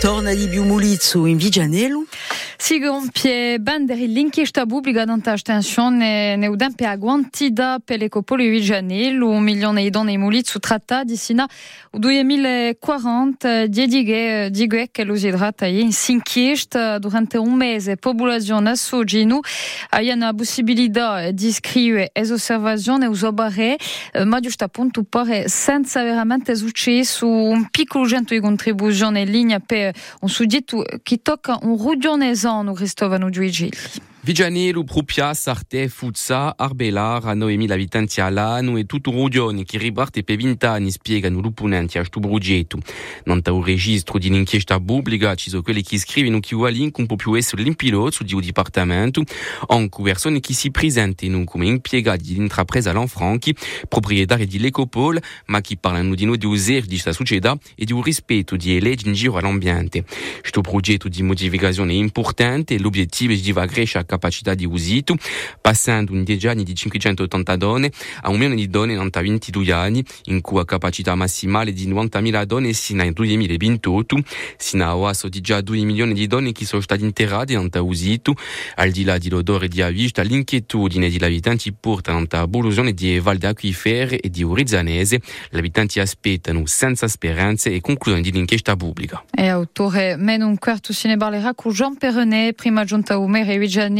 Tornali biu mulitzu in Vigianello. Sigompie banderi linkista pubblica danta astensione neudempia guantida pelecopoli e vigianelu, un milione di donne mulitzu trattati sino u 2040, eh, diedighe eh, digue che lo si tratta in sinchiest eh, durante un mese popolazione assoginu aiana possibilità di scrivere es osservazione e usobare, ma giusto appunto pare senza veramente successo un piccolo gento di contribuzione lì on sous dit qui toque, on roule les ans, nous, Christophe, Vigianil, Prupia, Sarte, Futsa, Arbelar, a noemi l'abitanti Alanu e tutto Rudione, che ribarte pe vint'anni spiegano l'opponente a stu progetto. Non un registro di un'inchiesta pubblica, ci sono quelli che scrivono che il link non può più essere l'impiloto di un dipartimento, anche persone che si presentano come impiegati di un'intrapresa Lanfranchi, proprietari di Lecopol, ma che parlano di noi di usare di questa società e di un rispetto di leggi in giro all'ambiente. Questo progetto di modificazione è importante et l'obiettivo è di divagare chaque capacità di usito, passando in 10 anni di 580 donne a un milione di donne in 22 anni, in cui la capacità massimale di 90.000 donne sino al 2028, sino a ora di già 2 milioni di donne che sono state interrate in usito, al di là di l'odore di avvista, l'inquietudine di abitanti porta a abolizione di Val acquifere e di Urizzanese, gli abitanti aspettano senza speranze e conclusione dell'inchiesta pubblica. E autore, meno un quarto se ne parlerà con Jean Perronet, prima giunta a Umer e Vigiani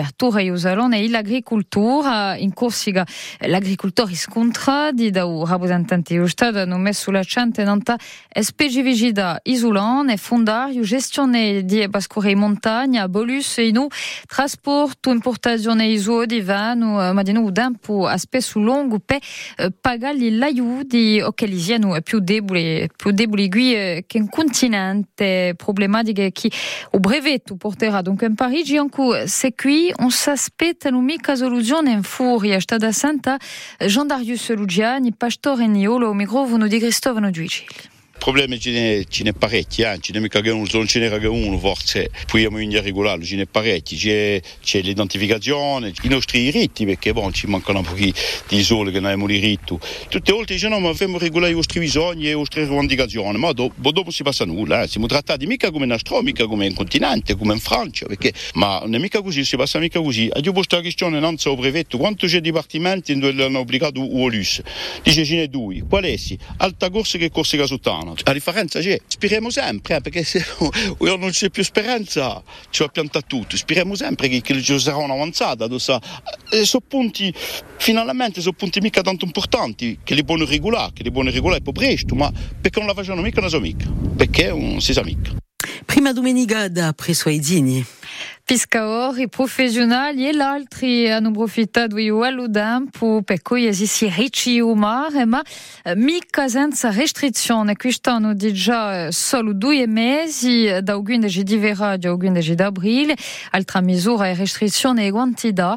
apertura e il l'agricoltura euh, in Corsica l'agricoltori scontrati da un rappresentante dello Stato hanno messo l'accento in una specificità isolante fondare gestione di pascoli in montagna bolus e inu trasporto importazione iso di vano ma di nuovo tempo aspetto lungo per pagare l'aiuto o che li siano più deboli più deboli qui che un continente problematiche che o brevetto portera dunque in Parigi anche se qui à on à mica soluzione in furia. à da santa Jean Darius au micro vous nous di Christophe Duicilli. problemi ce ne, ce ne parecchi, eh? ce mica che uno, non ce n'era che uno forse, poi abbiamo in regolare, ce ne parecchi, c'è, c'è, l'identificazione, i nostri diritti, perché bon, ci mancano pochi di sole che non abbiamo diritto. riti, tutte le volte diciamo ma abbiamo regolare i vostri bisogni e le vostre rivendicazioni, ma do, dopo si passa nulla, eh? siamo trattati mica come un astro, mica come in continente, come in Francia, perché, ma non è mica così, si passa mica così, e io la questione non so brevetto, quanto c'è dipartimenti in cui hanno obbligato Uolus, dice ce ne due, qual è? Alta corsa che corsa casuttana, italiano. La differenza c'è, speriamo sempre, eh, perché se io non c'è più speranza, ci ho piantato tutto, speriamo sempre che, che ci sarà un'avanzata, eh, eh, sono punti, finalmente sono punti mica tanto importanti, che li buoni regolare, che li buoni regolari poi presto, ma perché non la facciano mica, non so mica, perché non si sa mica. Prima domenica da ai Presuaidini. professionnel et l'autre e l'altri hanno profittato io pour y cui ici ricci o mare ma mica senza restrizione quest'anno di già solo due mesi da de jidi vera d'augune de di avril, altra à è restrizione e quantità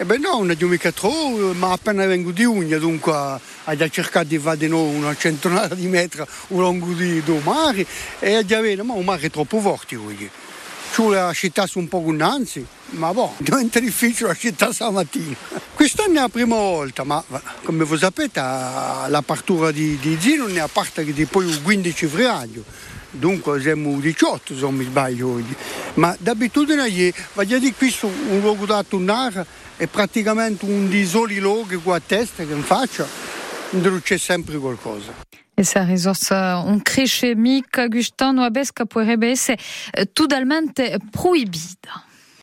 E eh beh no, non è mica troppo, ma appena vengo di Ugna, dunque ha già cercato di fare di noi una centonata di metri lungo di due mari e ha già visto, ma un mare è troppo forte oggi. Sulla città sono un po' innanzi, ma boh, diventa difficile la città stamattina. Quest'anno è la prima volta, ma come voi sapete la partura di, di Zino non è a parte che di poi il 15 febbraio dunque siamo 18 se non mi sbaglio oggi, ma d'abitudine io, voglio dire questo su un luogo da tornare è praticamente un di soli luoghi qua a testa che in faccia, dove c'è sempre qualcosa. E sa risorsa un cresce mica Augustin Noabesca può essere eh, totalmente proibita.